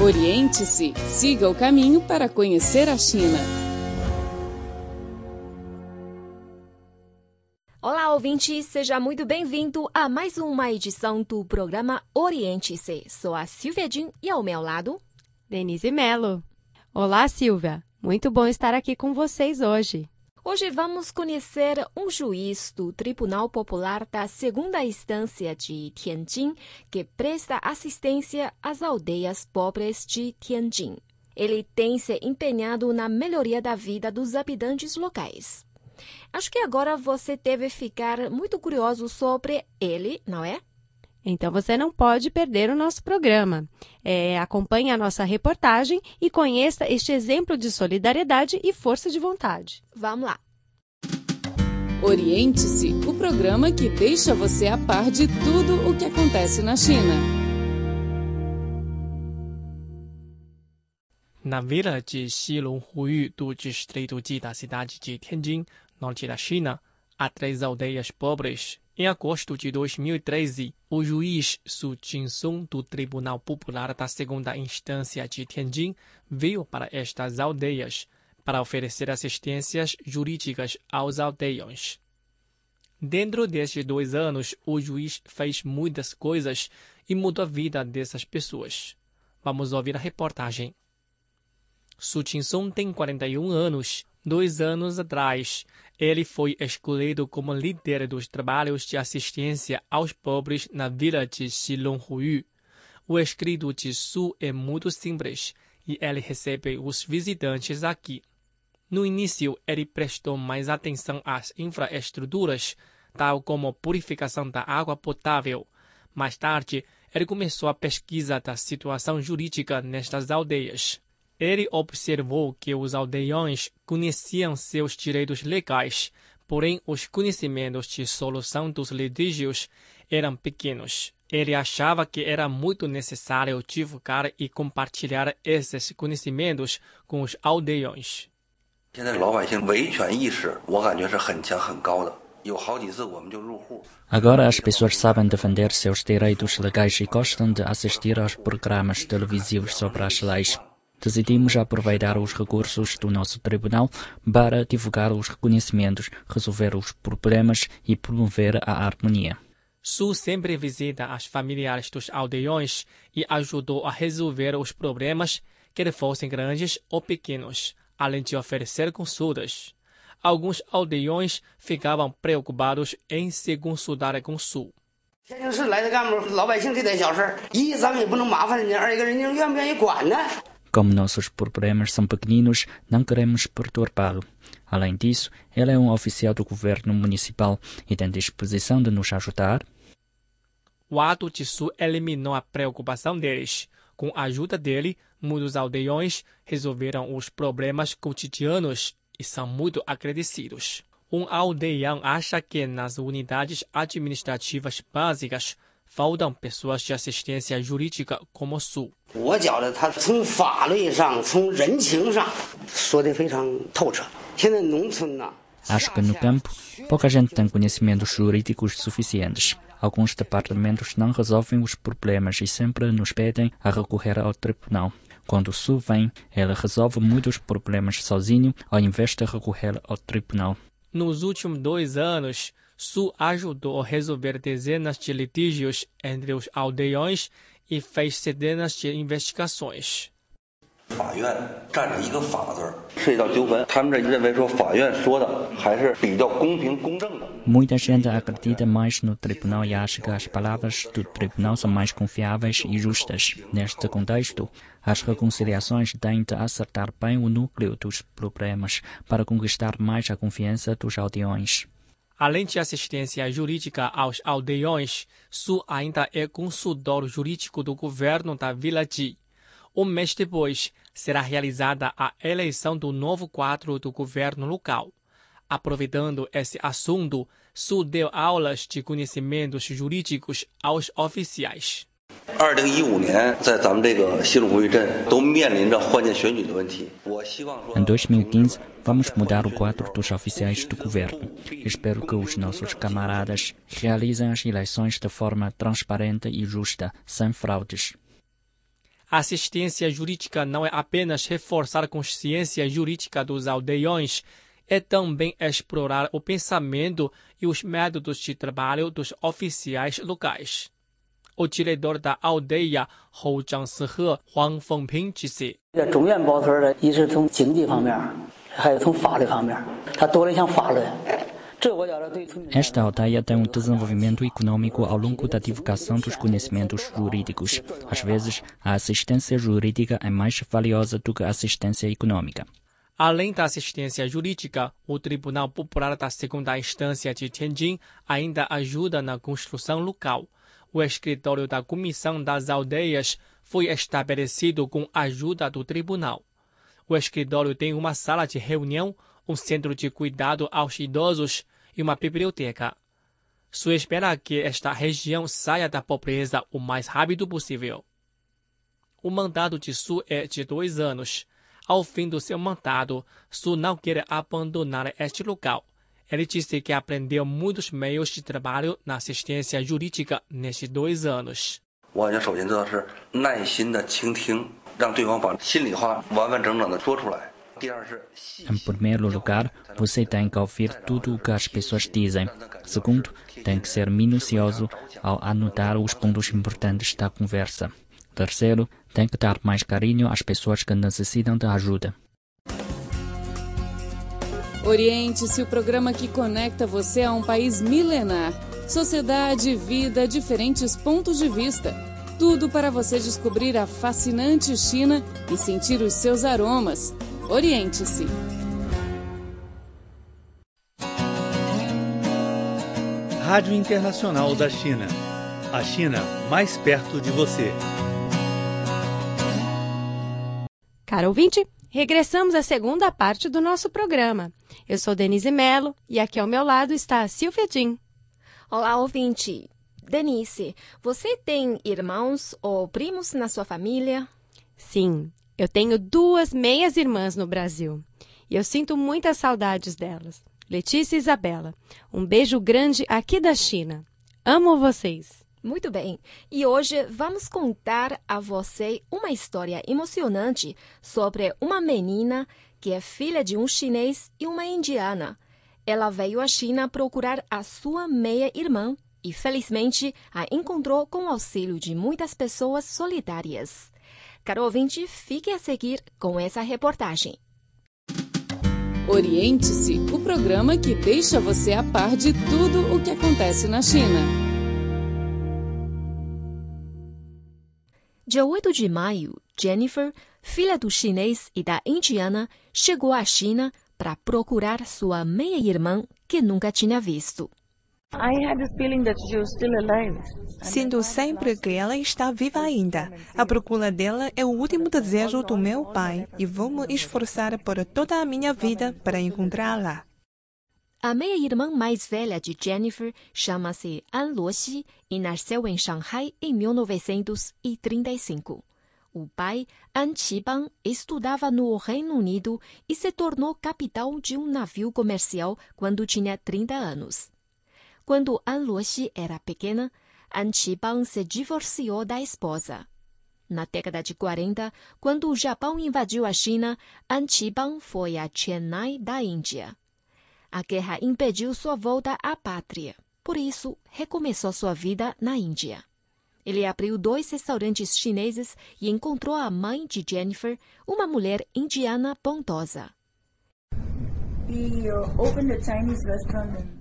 Oriente-se, siga o caminho para conhecer a China. Olá, ouvinte, seja muito bem-vindo a mais uma edição do programa Oriente-se. Sou a Silvia Jin e ao meu lado, Denise Melo. Olá, Silvia. Muito bom estar aqui com vocês hoje. Hoje vamos conhecer um juiz do Tribunal Popular da Segunda Instância de Tianjin que presta assistência às aldeias pobres de Tianjin. Ele tem se empenhado na melhoria da vida dos habitantes locais. Acho que agora você deve ficar muito curioso sobre ele, não é? Então você não pode perder o nosso programa. É, acompanhe a nossa reportagem e conheça este exemplo de solidariedade e força de vontade. Vamos lá! Oriente-se, o programa que deixa você a par de tudo o que acontece na China. Na vila de Xilonghuyu, do distrito de da cidade de Tianjin, norte da China, há três aldeias pobres em agosto de 2013, o juiz Su Jinsong do Tribunal Popular da Segunda Instância de Tianjin veio para estas aldeias para oferecer assistências jurídicas aos aldeiões. Dentro destes dois anos, o juiz fez muitas coisas e mudou a vida dessas pessoas. Vamos ouvir a reportagem. Su Jinsong tem 41 anos. Dois anos atrás, ele foi escolhido como líder dos trabalhos de assistência aos pobres na vila de Xilonghuyu. O escrito de Su é muito simples e ele recebe os visitantes aqui. No início, ele prestou mais atenção às infraestruturas, tal como purificação da água potável. Mais tarde, ele começou a pesquisa da situação jurídica nestas aldeias. Ele observou que os aldeões conheciam seus direitos legais, porém os conhecimentos de solução dos litígios eram pequenos. Ele achava que era muito necessário divulgar e compartilhar esses conhecimentos com os aldeões. Agora as pessoas sabem defender seus direitos legais e gostam de assistir aos programas televisivos sobre as leis decidimos aproveitar os recursos do nosso tribunal para divulgar os reconhecimentos, resolver os problemas e promover a harmonia. Su sempre visita as familiares dos aldeões e ajudou a resolver os problemas, quer fossem grandes ou pequenos, além de oferecer consultas. Alguns aldeões ficavam preocupados em se consultar com Su. 天津市来的干部，老百姓这点小事一咱们也不能麻烦人家，二一个人家愿不愿意管呢？ Como nossos problemas são pequeninos, não queremos perturbá-lo. Além disso, ele é um oficial do governo municipal e tem disposição de nos ajudar. O ato de Su eliminou a preocupação deles. Com a ajuda dele, muitos aldeões resolveram os problemas cotidianos e são muito agradecidos. Um aldeão acha que nas unidades administrativas básicas faltam pessoas de assistência jurídica como Su. Acho que no campo pouca gente tem conhecimentos jurídicos suficientes. Alguns departamentos não resolvem os problemas e sempre nos pedem a recorrer ao tribunal. Quando o Su vem, ele resolve muitos problemas sozinho ao invés de recorrer ao tribunal. Nos últimos dois anos, Su ajudou a resolver dezenas de litígios entre os aldeões e fez centenas de investigações. 法院站着一个“法”字儿，涉及到纠纷，他们这认为说法院说的还是比较公平公正的。 Muita gente acredita mais no tribunal e acha que as palavras do tribunal são mais confiáveis e justas. Neste contexto, as reconciliações têm de acertar bem o núcleo dos problemas para conquistar mais a confiança dos aldeões. Além de assistência jurídica aos aldeões, Su ainda é consultor jurídico do governo da Vila Ji. Um mês depois, será realizada a eleição do novo quadro do governo local. Aproveitando esse assunto, Su deu aulas de conhecimentos jurídicos aos oficiais. 二零一五年，在咱们这个西鲁会镇都面临着换届选举的问题。我希望说， Em 2015, vamos mudar o quadro dos oficiais do governo. Espero que os nossos camaradas realizem as eleições de forma transparente e justa, sem fraudes. A assistência jurídica não é apenas reforçar a consciência jurídica dos aldeões, é também explorar o pensamento e os métodos de trabalho dos oficiais locais. O diretor da aldeia, Hou Zhangsihe, Huang Fengping, disse. Esta aldeia tem um desenvolvimento econômico ao longo da divulgação dos conhecimentos jurídicos. Às vezes, a assistência jurídica é mais valiosa do que a assistência econômica. Além da assistência jurídica, o Tribunal Popular da Segunda Instância de Tianjin ainda ajuda na construção local. O escritório da Comissão das Aldeias foi estabelecido com a ajuda do tribunal. O escritório tem uma sala de reunião, um centro de cuidado aos idosos e uma biblioteca. Se espera que esta região saia da pobreza o mais rápido possível. O mandato de Su é de dois anos ao fim do seu mandato, Su não quer abandonar este local. Ele disse que aprendeu muitos meios de trabalho na assistência jurídica nestes dois anos. Em primeiro lugar, você tem que ouvir tudo o que as pessoas dizem. Segundo, tem que ser minucioso ao anotar os pontos importantes da conversa. Terceiro, tem que dar mais carinho às pessoas que necessitam de ajuda. Oriente-se o programa que conecta você a um país milenar. Sociedade, vida, diferentes pontos de vista. Tudo para você descobrir a fascinante China e sentir os seus aromas. Oriente-se. Rádio Internacional da China. A China mais perto de você. Caro ouvinte, regressamos à segunda parte do nosso programa. Eu sou Denise Mello e aqui ao meu lado está a Silvia Jean. Olá, ouvinte. Denise, você tem irmãos ou primos na sua família? Sim, eu tenho duas meias irmãs no Brasil e eu sinto muitas saudades delas. Letícia e Isabela, um beijo grande aqui da China. Amo vocês! Muito bem. E hoje vamos contar a você uma história emocionante sobre uma menina que é filha de um chinês e uma indiana. Ela veio à China procurar a sua meia-irmã e, felizmente, a encontrou com o auxílio de muitas pessoas solidárias. Caro ouvinte, fique a seguir com essa reportagem. Oriente-se, o programa que deixa você a par de tudo o que acontece na China. Dia 8 de maio, Jennifer, filha do chinês e da indiana, chegou à China para procurar sua meia-irmã que nunca tinha visto. Sinto sempre que ela está viva ainda. A procura dela é o último desejo do meu pai e vou me esforçar por toda a minha vida para encontrá-la. A meia-irmã mais velha de Jennifer chama-se An Luoxi e nasceu em Shanghai em 1935. O pai, An Qibang, estudava no Reino Unido e se tornou capitão de um navio comercial quando tinha 30 anos. Quando An Luoxi era pequena, An Qibang se divorciou da esposa. Na década de 40, quando o Japão invadiu a China, An Qibang foi a Chennai da Índia. A guerra impediu sua volta à pátria. Por isso, recomeçou sua vida na Índia. Ele abriu dois restaurantes chineses e encontrou a mãe de Jennifer, uma mulher indiana bondosa.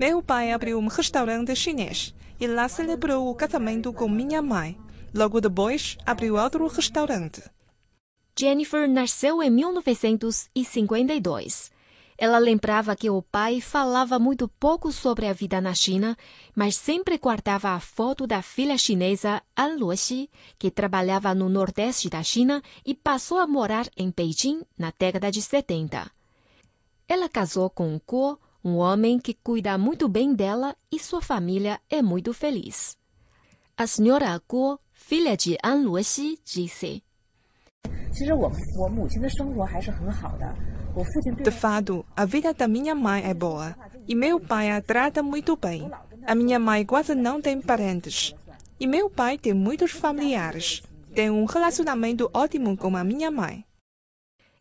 Meu pai abriu um restaurante chinês e lá celebrou o casamento com minha mãe. Logo depois, abriu outro restaurante. Jennifer nasceu em 1952. Ela lembrava que o pai falava muito pouco sobre a vida na China, mas sempre guardava a foto da filha chinesa An Luoxi, que trabalhava no nordeste da China e passou a morar em Beijing na década de 70. Ela casou com Guo, um homem que cuida muito bem dela e sua família é muito feliz. A senhora Guo, filha de An Luoxi, disse: de fato, a vida da minha mãe é boa e meu pai a trata muito bem. A minha mãe quase não tem parentes e meu pai tem muitos familiares. Tenho um relacionamento ótimo com a minha mãe.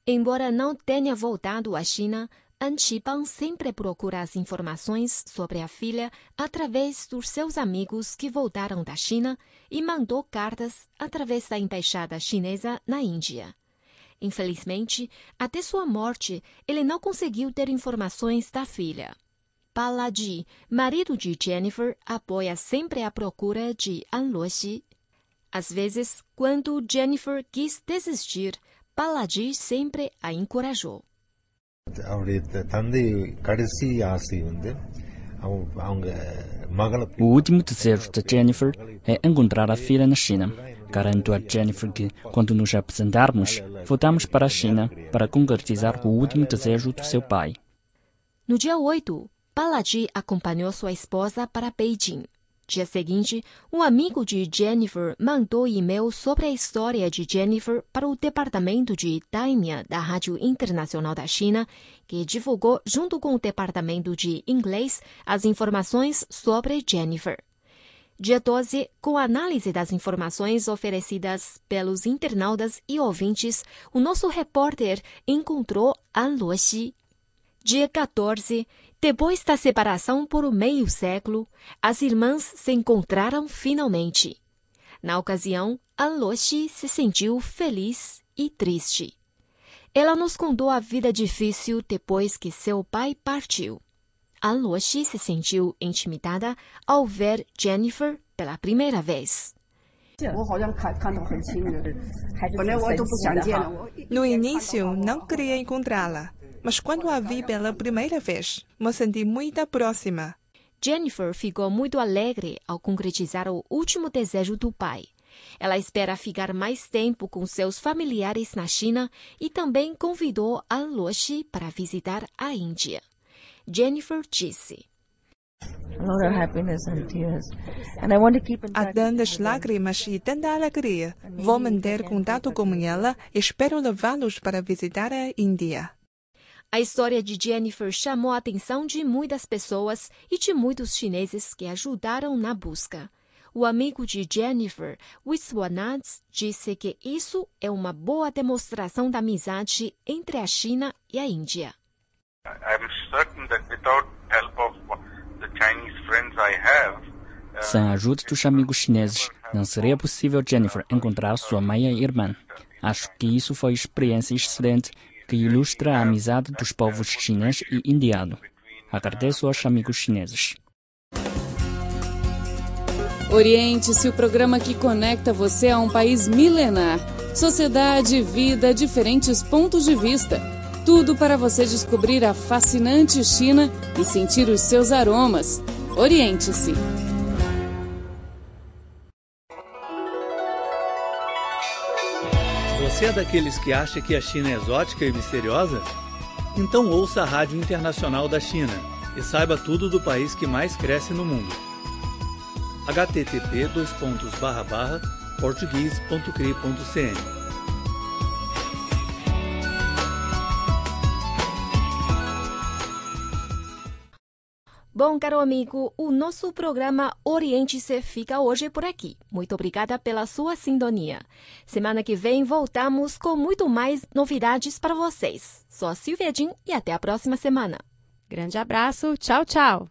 Embora não tenha voltado à China, An Qibang sempre procura as informações sobre a filha através dos seus amigos que voltaram da China e mandou cartas através da embaixada chinesa na Índia. Infelizmente, até sua morte, ele não conseguiu ter informações da filha. Balaji, marido de Jennifer, apoia sempre a procura de An Luoxi. Às vezes, quando Jennifer quis desistir, Balaji sempre a encorajou. O último desejo de Jennifer é encontrar a filha na China. Garanto a Jennifer que, quando nos apresentarmos, voltamos para a China para concretizar o último desejo do seu pai. No dia 8, Balaji acompanhou sua esposa para Beijing. Dia seguinte, um amigo de Jennifer mandou e-mail sobre a história de Jennifer para o departamento de Daimia da Rádio Internacional da China, que divulgou junto com o departamento de inglês as informações sobre Jennifer. Dia 12, com análise das informações oferecidas pelos internautas e ouvintes, o nosso repórter encontrou An Luoxi. Dia 14, depois da separação por meio século, as irmãs se encontraram finalmente. Na ocasião, An Luoxi se sentiu feliz e triste. Ela nos contou a vida difícil depois que seu pai partiu. An Luoxi se sentiu intimidada ao ver Jennifer pela primeira vez. No início, não queria encontrá-la, mas quando a vi pela primeira vez, me senti muito próxima. Jennifer ficou muito alegre ao concretizar o último desejo do pai. Ela espera ficar mais tempo com seus familiares na China e também convidou An Luoxi para visitar a Índia. Jennifer disse: Há tantas lágrimas e tanta alegria. Vou manter contato com ela e espero levá-los para visitar a Índia. A história de Jennifer chamou a atenção de muitas pessoas e de muitos chineses que ajudaram na busca. O amigo de Jennifer, Wiswanatz, disse que isso é uma boa demonstração da amizade entre a China e a Índia. Sem a ajuda dos amigos chineses, não seria possível Jennifer encontrar sua meia-irmã. Acho que isso foi experiência excelente que ilustra a amizade dos povos chinês e indiano. Agradeço aos amigos chineses. Oriente-se o programa que conecta você a um país milenar. Sociedade, vida, diferentes pontos de vista. Tudo para você descobrir a fascinante China e sentir os seus aromas. Oriente-se. Você é daqueles que acha que a China é exótica e misteriosa? Então ouça a Rádio Internacional da China e saiba tudo do país que mais cresce no mundo. http português.cri.cn Bom, caro amigo, o nosso programa Oriente-se fica hoje por aqui. Muito obrigada pela sua sintonia. Semana que vem voltamos com muito mais novidades para vocês. Sou a Silvia Jin e até a próxima semana. Grande abraço, tchau, tchau.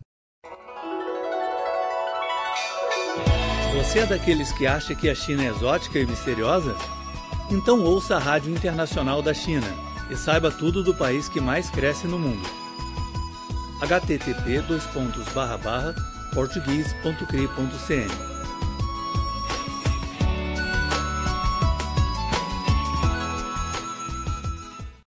Você é daqueles que acha que a China é exótica e misteriosa? Então ouça a Rádio Internacional da China e saiba tudo do país que mais cresce no mundo http português.cri.cn